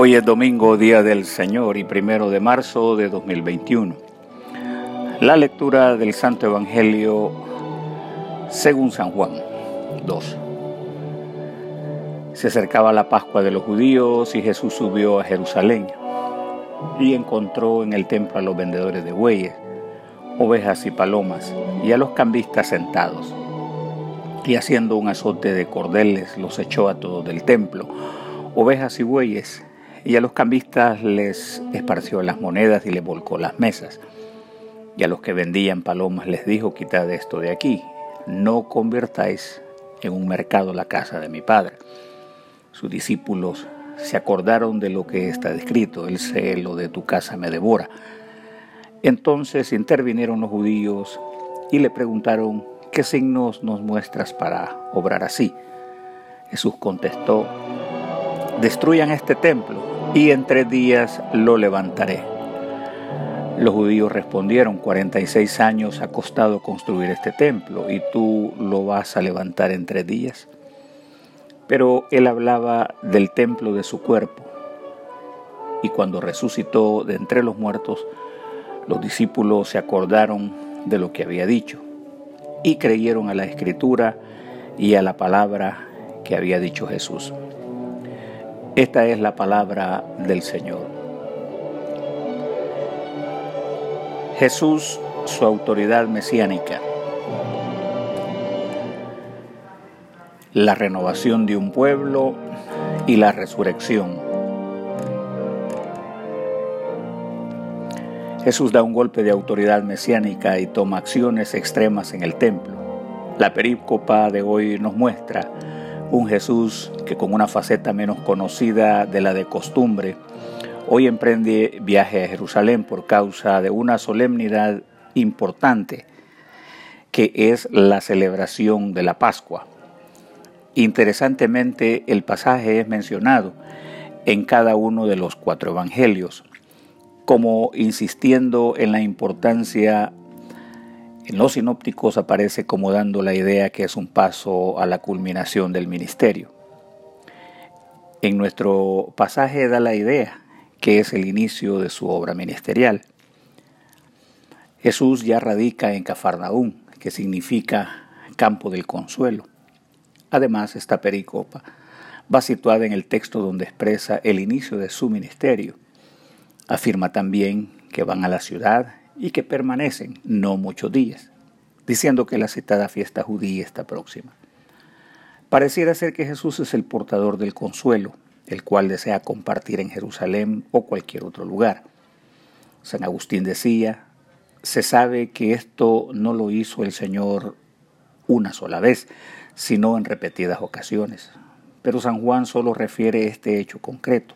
Hoy es domingo, día del Señor y primero de marzo de 2021. La lectura del Santo Evangelio según San Juan 2. Se acercaba la Pascua de los judíos y Jesús subió a Jerusalén y encontró en el templo a los vendedores de bueyes, ovejas y palomas y a los cambistas sentados. Y haciendo un azote de cordeles los echó a todos del templo, ovejas y bueyes, y a los cambistas les esparció las monedas y les volcó las mesas. Y a los que vendían palomas les dijo, quitad esto de aquí, no convertáis en un mercado la casa de mi padre. Sus discípulos se acordaron de lo que está escrito, el celo de tu casa me devora. Entonces intervinieron los judíos y le preguntaron, ¿qué signos nos muestras para obrar así? Jesús contestó, destruyan este templo y en tres días lo levantaré. Los judíos respondieron, 46 años ha costado construir este templo y tú lo vas a levantar en tres días. Pero él hablaba del templo de su cuerpo. Y cuando resucitó de entre los muertos, los discípulos se acordaron de lo que había dicho y creyeron a la escritura y a la palabra que había dicho Jesús. Esta es la palabra del Señor. Jesús, su autoridad mesiánica. La renovación de un pueblo y la resurrección. Jesús da un golpe de autoridad mesiánica y toma acciones extremas en el templo. La perícopa de hoy nos muestra un Jesús que con una faceta menos conocida de la de costumbre, hoy emprende viaje a Jerusalén por causa de una solemnidad importante que es la celebración de la Pascua. Interesantemente, el pasaje es mencionado en cada uno de los cuatro evangelios, como insistiendo en la importancia en los sinópticos aparece como dando la idea que es un paso a la culminación del ministerio. En nuestro pasaje da la idea que es el inicio de su obra ministerial. Jesús ya radica en Cafarnaún, que significa campo del consuelo. Además, esta pericopa va situada en el texto donde expresa el inicio de su ministerio. Afirma también que van a la ciudad y que permanecen no muchos días, diciendo que la citada fiesta judía está próxima. Pareciera ser que Jesús es el portador del consuelo, el cual desea compartir en Jerusalén o cualquier otro lugar. San Agustín decía, se sabe que esto no lo hizo el Señor una sola vez, sino en repetidas ocasiones. Pero San Juan solo refiere este hecho concreto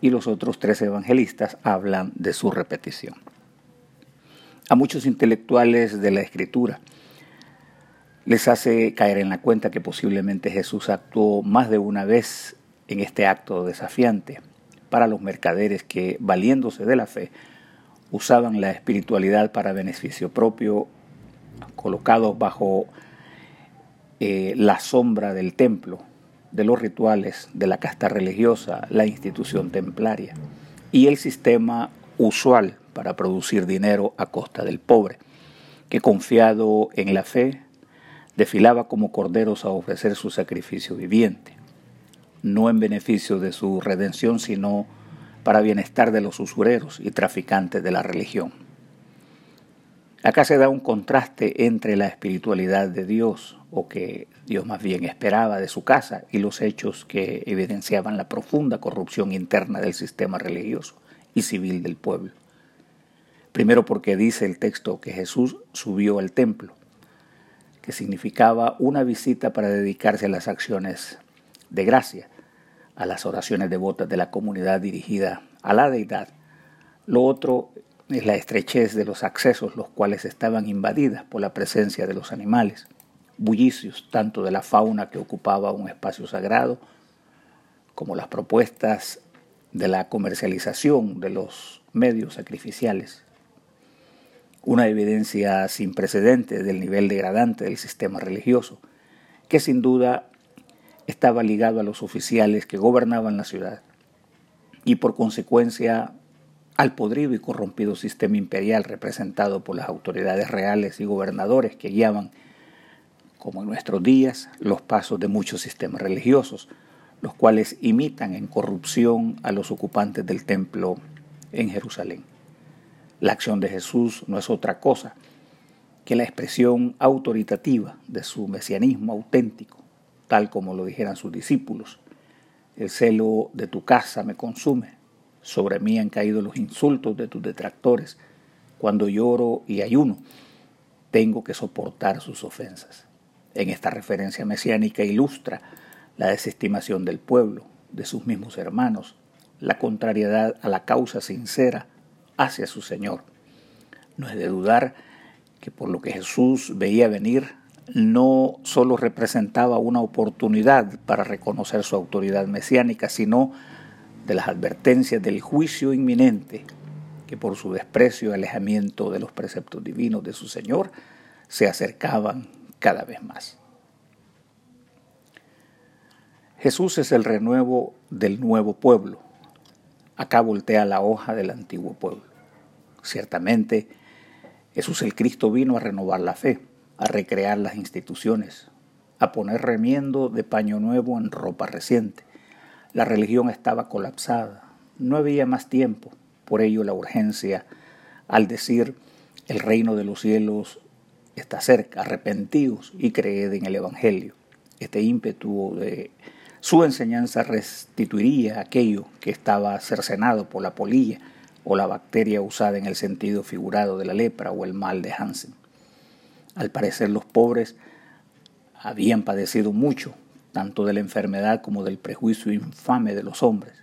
y los otros tres evangelistas hablan de su repetición a muchos intelectuales de la escritura. Les hace caer en la cuenta que posiblemente Jesús actuó más de una vez en este acto desafiante para los mercaderes que, valiéndose de la fe, usaban la espiritualidad para beneficio propio, colocados bajo eh, la sombra del templo, de los rituales, de la casta religiosa, la institución templaria y el sistema usual para producir dinero a costa del pobre, que confiado en la fe, desfilaba como corderos a ofrecer su sacrificio viviente, no en beneficio de su redención, sino para bienestar de los usureros y traficantes de la religión. Acá se da un contraste entre la espiritualidad de Dios, o que Dios más bien esperaba de su casa, y los hechos que evidenciaban la profunda corrupción interna del sistema religioso y civil del pueblo. Primero porque dice el texto que Jesús subió al templo, que significaba una visita para dedicarse a las acciones de gracia, a las oraciones devotas de la comunidad dirigida a la deidad. Lo otro es la estrechez de los accesos, los cuales estaban invadidas por la presencia de los animales, bullicios tanto de la fauna que ocupaba un espacio sagrado, como las propuestas de la comercialización de los medios sacrificiales una evidencia sin precedentes del nivel degradante del sistema religioso, que sin duda estaba ligado a los oficiales que gobernaban la ciudad. y por consecuencia al podrido y corrompido sistema imperial representado por las autoridades reales y gobernadores que guiaban, como en nuestros días, los pasos de muchos sistemas religiosos, los cuales imitan en corrupción a los ocupantes del templo en Jerusalén. La acción de Jesús no es otra cosa que la expresión autoritativa de su mesianismo auténtico, tal como lo dijeran sus discípulos. El celo de tu casa me consume, sobre mí han caído los insultos de tus detractores. Cuando lloro y ayuno, tengo que soportar sus ofensas. En esta referencia mesiánica ilustra la desestimación del pueblo, de sus mismos hermanos, la contrariedad a la causa sincera hacia su Señor. No es de dudar que por lo que Jesús veía venir, no solo representaba una oportunidad para reconocer su autoridad mesiánica, sino de las advertencias del juicio inminente que por su desprecio y alejamiento de los preceptos divinos de su Señor se acercaban cada vez más. Jesús es el renuevo del nuevo pueblo. Acá voltea la hoja del antiguo pueblo. Ciertamente, Jesús el Cristo vino a renovar la fe, a recrear las instituciones, a poner remiendo de paño nuevo en ropa reciente, la religión estaba colapsada, no había más tiempo, por ello la urgencia al decir el reino de los cielos está cerca, arrepentidos y creed en el Evangelio. Este ímpetu de su enseñanza restituiría aquello que estaba cercenado por la polilla o la bacteria usada en el sentido figurado de la lepra o el mal de Hansen. Al parecer los pobres habían padecido mucho tanto de la enfermedad como del prejuicio infame de los hombres.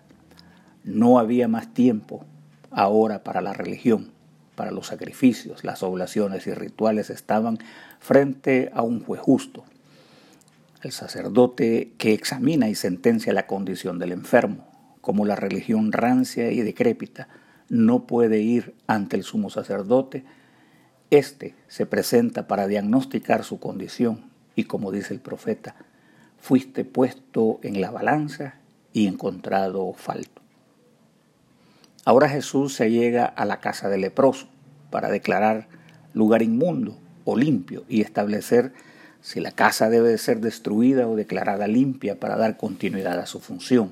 No había más tiempo ahora para la religión, para los sacrificios, las oblaciones y rituales estaban frente a un juez justo, el sacerdote que examina y sentencia la condición del enfermo, como la religión rancia y decrépita no puede ir ante el sumo sacerdote, éste se presenta para diagnosticar su condición y como dice el profeta, fuiste puesto en la balanza y encontrado falto. Ahora Jesús se llega a la casa del leproso para declarar lugar inmundo o limpio y establecer si la casa debe ser destruida o declarada limpia para dar continuidad a su función.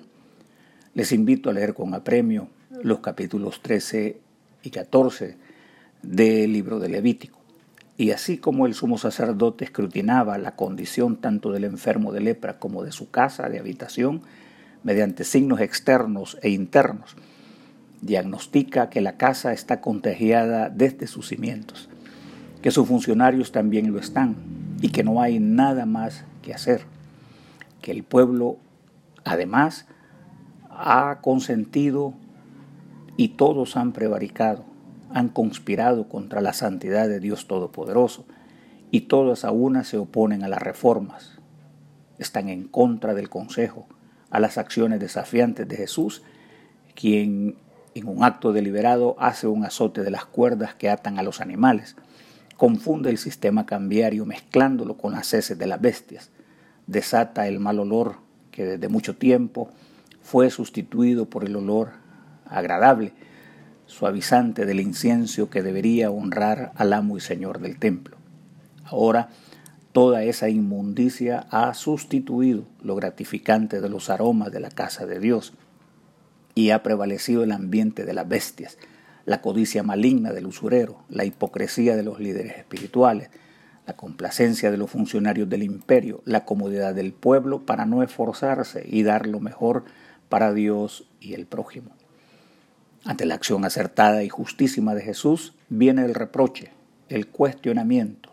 Les invito a leer con apremio los capítulos 13 y 14 del libro de Levítico. Y así como el sumo sacerdote escrutinaba la condición tanto del enfermo de lepra como de su casa de habitación, mediante signos externos e internos, diagnostica que la casa está contagiada desde sus cimientos, que sus funcionarios también lo están y que no hay nada más que hacer, que el pueblo además ha consentido y todos han prevaricado han conspirado contra la santidad de Dios Todopoderoso y todas a una se oponen a las reformas. Están en contra del consejo, a las acciones desafiantes de Jesús, quien en un acto deliberado hace un azote de las cuerdas que atan a los animales, confunde el sistema cambiario mezclándolo con las heces de las bestias, desata el mal olor que desde mucho tiempo fue sustituido por el olor agradable suavizante del incienso que debería honrar al amo y señor del templo. Ahora toda esa inmundicia ha sustituido lo gratificante de los aromas de la casa de Dios y ha prevalecido el ambiente de las bestias, la codicia maligna del usurero, la hipocresía de los líderes espirituales, la complacencia de los funcionarios del imperio, la comodidad del pueblo para no esforzarse y dar lo mejor para Dios y el prójimo. Ante la acción acertada y justísima de Jesús viene el reproche, el cuestionamiento,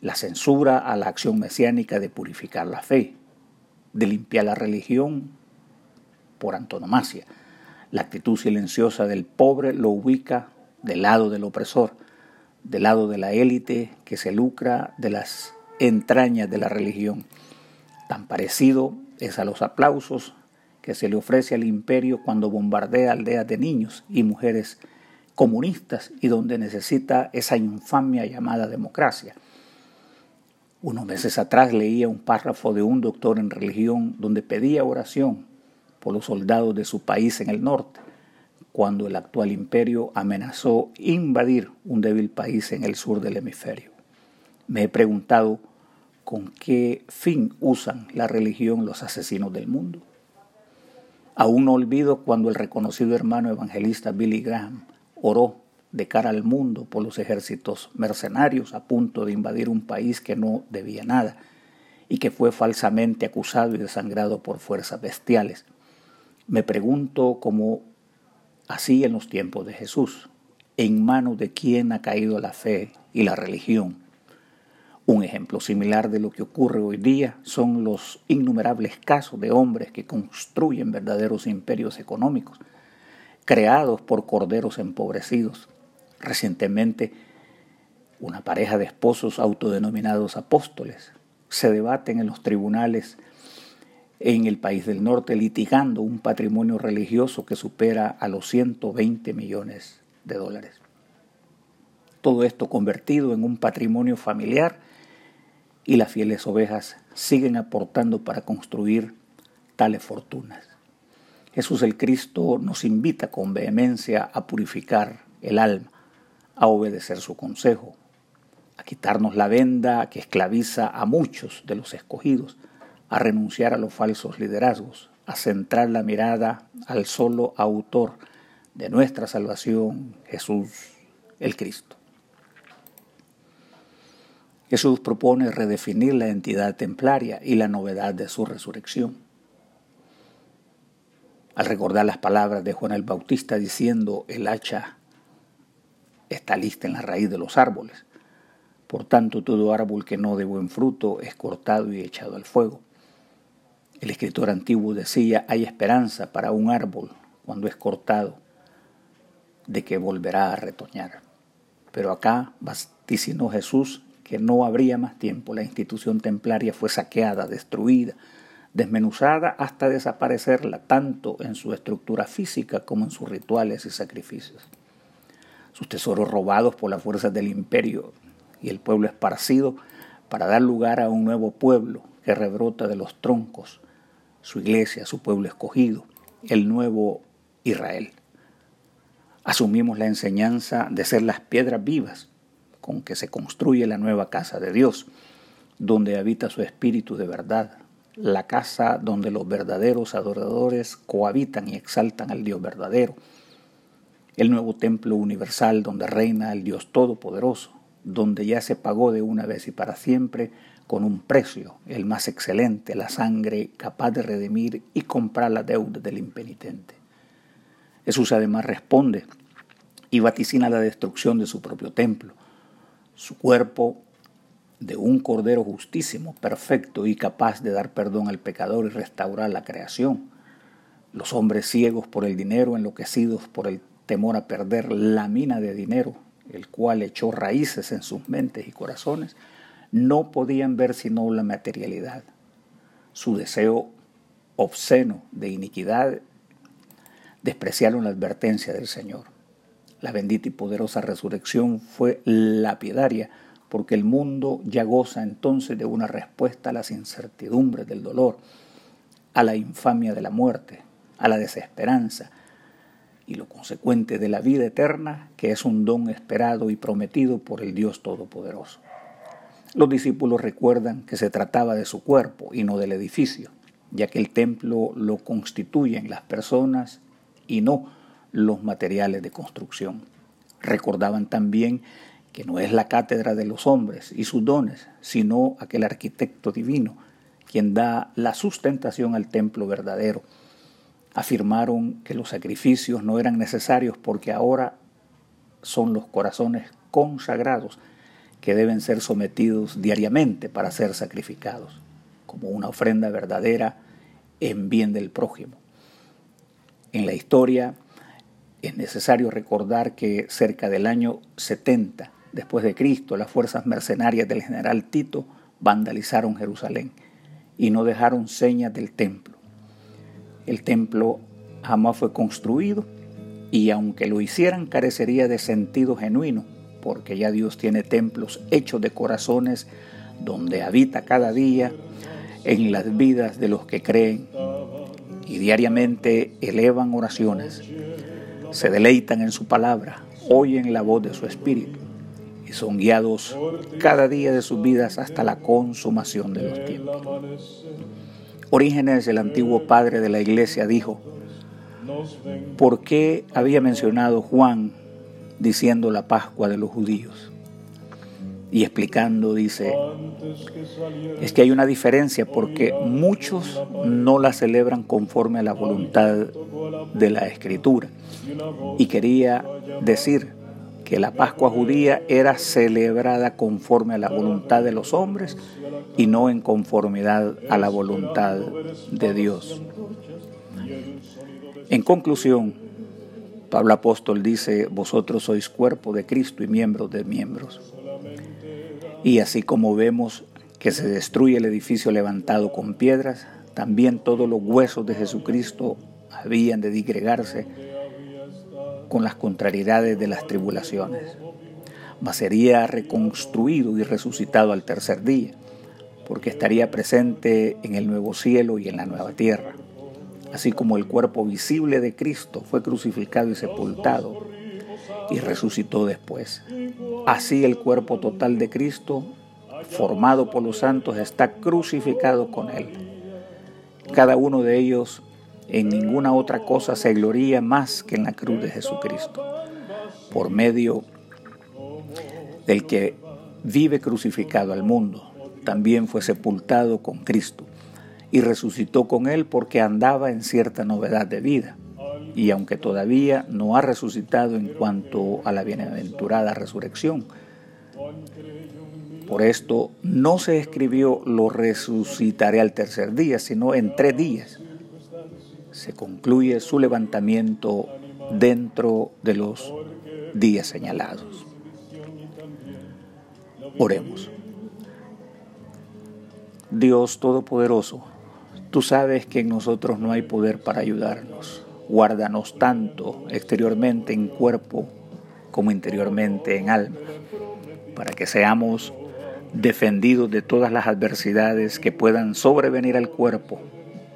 la censura a la acción mesiánica de purificar la fe, de limpiar la religión por antonomasia. La actitud silenciosa del pobre lo ubica del lado del opresor, del lado de la élite que se lucra de las entrañas de la religión. Tan parecido es a los aplausos que se le ofrece al imperio cuando bombardea aldeas de niños y mujeres comunistas y donde necesita esa infamia llamada democracia. Unos meses atrás leía un párrafo de un doctor en religión donde pedía oración por los soldados de su país en el norte, cuando el actual imperio amenazó invadir un débil país en el sur del hemisferio. Me he preguntado con qué fin usan la religión los asesinos del mundo. Aún no olvido cuando el reconocido hermano evangelista Billy Graham oró de cara al mundo por los ejércitos mercenarios a punto de invadir un país que no debía nada y que fue falsamente acusado y desangrado por fuerzas bestiales. Me pregunto cómo así en los tiempos de Jesús, en manos de quién ha caído la fe y la religión un ejemplo similar de lo que ocurre hoy día son los innumerables casos de hombres que construyen verdaderos imperios económicos, creados por corderos empobrecidos. Recientemente, una pareja de esposos autodenominados apóstoles se debaten en los tribunales en el país del norte litigando un patrimonio religioso que supera a los 120 millones de dólares. Todo esto convertido en un patrimonio familiar y las fieles ovejas siguen aportando para construir tales fortunas. Jesús el Cristo nos invita con vehemencia a purificar el alma, a obedecer su consejo, a quitarnos la venda que esclaviza a muchos de los escogidos, a renunciar a los falsos liderazgos, a centrar la mirada al solo autor de nuestra salvación, Jesús el Cristo. Jesús propone redefinir la entidad templaria y la novedad de su resurrección. Al recordar las palabras de Juan el Bautista diciendo, el hacha está lista en la raíz de los árboles, por tanto todo árbol que no dé buen fruto es cortado y echado al fuego. El escritor antiguo decía, hay esperanza para un árbol cuando es cortado, de que volverá a retoñar. Pero acá vaticinó Jesús que no habría más tiempo. La institución templaria fue saqueada, destruida, desmenuzada hasta desaparecerla, tanto en su estructura física como en sus rituales y sacrificios. Sus tesoros robados por las fuerzas del imperio y el pueblo esparcido para dar lugar a un nuevo pueblo que rebrota de los troncos, su iglesia, su pueblo escogido, el nuevo Israel. Asumimos la enseñanza de ser las piedras vivas con que se construye la nueva casa de Dios, donde habita su espíritu de verdad, la casa donde los verdaderos adoradores cohabitan y exaltan al Dios verdadero, el nuevo templo universal donde reina el Dios Todopoderoso, donde ya se pagó de una vez y para siempre con un precio, el más excelente, la sangre capaz de redimir y comprar la deuda del impenitente. Jesús además responde y vaticina la destrucción de su propio templo, su cuerpo de un Cordero justísimo, perfecto y capaz de dar perdón al pecador y restaurar la creación. Los hombres ciegos por el dinero, enloquecidos por el temor a perder la mina de dinero, el cual echó raíces en sus mentes y corazones, no podían ver sino la materialidad. Su deseo obsceno de iniquidad despreciaron la advertencia del Señor. La bendita y poderosa resurrección fue lapidaria porque el mundo ya goza entonces de una respuesta a las incertidumbres del dolor, a la infamia de la muerte, a la desesperanza y lo consecuente de la vida eterna, que es un don esperado y prometido por el Dios Todopoderoso. Los discípulos recuerdan que se trataba de su cuerpo y no del edificio, ya que el templo lo constituyen las personas y no los materiales de construcción. Recordaban también que no es la cátedra de los hombres y sus dones, sino aquel arquitecto divino quien da la sustentación al templo verdadero. Afirmaron que los sacrificios no eran necesarios porque ahora son los corazones consagrados que deben ser sometidos diariamente para ser sacrificados, como una ofrenda verdadera en bien del prójimo. En la historia, es necesario recordar que cerca del año 70 después de Cristo, las fuerzas mercenarias del general Tito vandalizaron Jerusalén y no dejaron señas del templo. El templo jamás fue construido y aunque lo hicieran carecería de sentido genuino, porque ya Dios tiene templos hechos de corazones donde habita cada día en las vidas de los que creen y diariamente elevan oraciones, se deleitan en su palabra, oyen la voz de su espíritu y son guiados cada día de sus vidas hasta la consumación de los tiempos. Orígenes, el antiguo padre de la iglesia, dijo, ¿por qué había mencionado Juan diciendo la Pascua de los judíos? Y explicando dice, es que hay una diferencia porque muchos no la celebran conforme a la voluntad de la escritura. Y quería decir que la Pascua judía era celebrada conforme a la voluntad de los hombres y no en conformidad a la voluntad de Dios. En conclusión, Pablo Apóstol dice, vosotros sois cuerpo de Cristo y miembros de miembros. Y así como vemos que se destruye el edificio levantado con piedras, también todos los huesos de Jesucristo habían de digregarse con las contrariedades de las tribulaciones, mas sería reconstruido y resucitado al tercer día, porque estaría presente en el nuevo cielo y en la nueva tierra. Así como el cuerpo visible de Cristo fue crucificado y sepultado y resucitó después. Así el cuerpo total de Cristo, formado por los santos, está crucificado con Él. Cada uno de ellos en ninguna otra cosa se gloría más que en la cruz de Jesucristo, por medio del que vive crucificado al mundo. También fue sepultado con Cristo y resucitó con él porque andaba en cierta novedad de vida. Y aunque todavía no ha resucitado en cuanto a la bienaventurada resurrección, por esto no se escribió lo resucitaré al tercer día, sino en tres días se concluye su levantamiento dentro de los días señalados. Oremos. Dios Todopoderoso, tú sabes que en nosotros no hay poder para ayudarnos. Guárdanos tanto exteriormente en cuerpo como interiormente en alma, para que seamos defendidos de todas las adversidades que puedan sobrevenir al cuerpo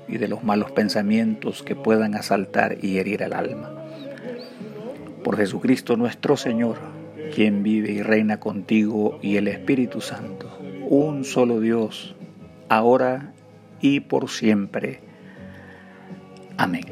y de los malos pensamientos que puedan asaltar y herir el alma. Por Jesucristo nuestro Señor, quien vive y reina contigo y el Espíritu Santo, un solo Dios, ahora y por siempre. Amén.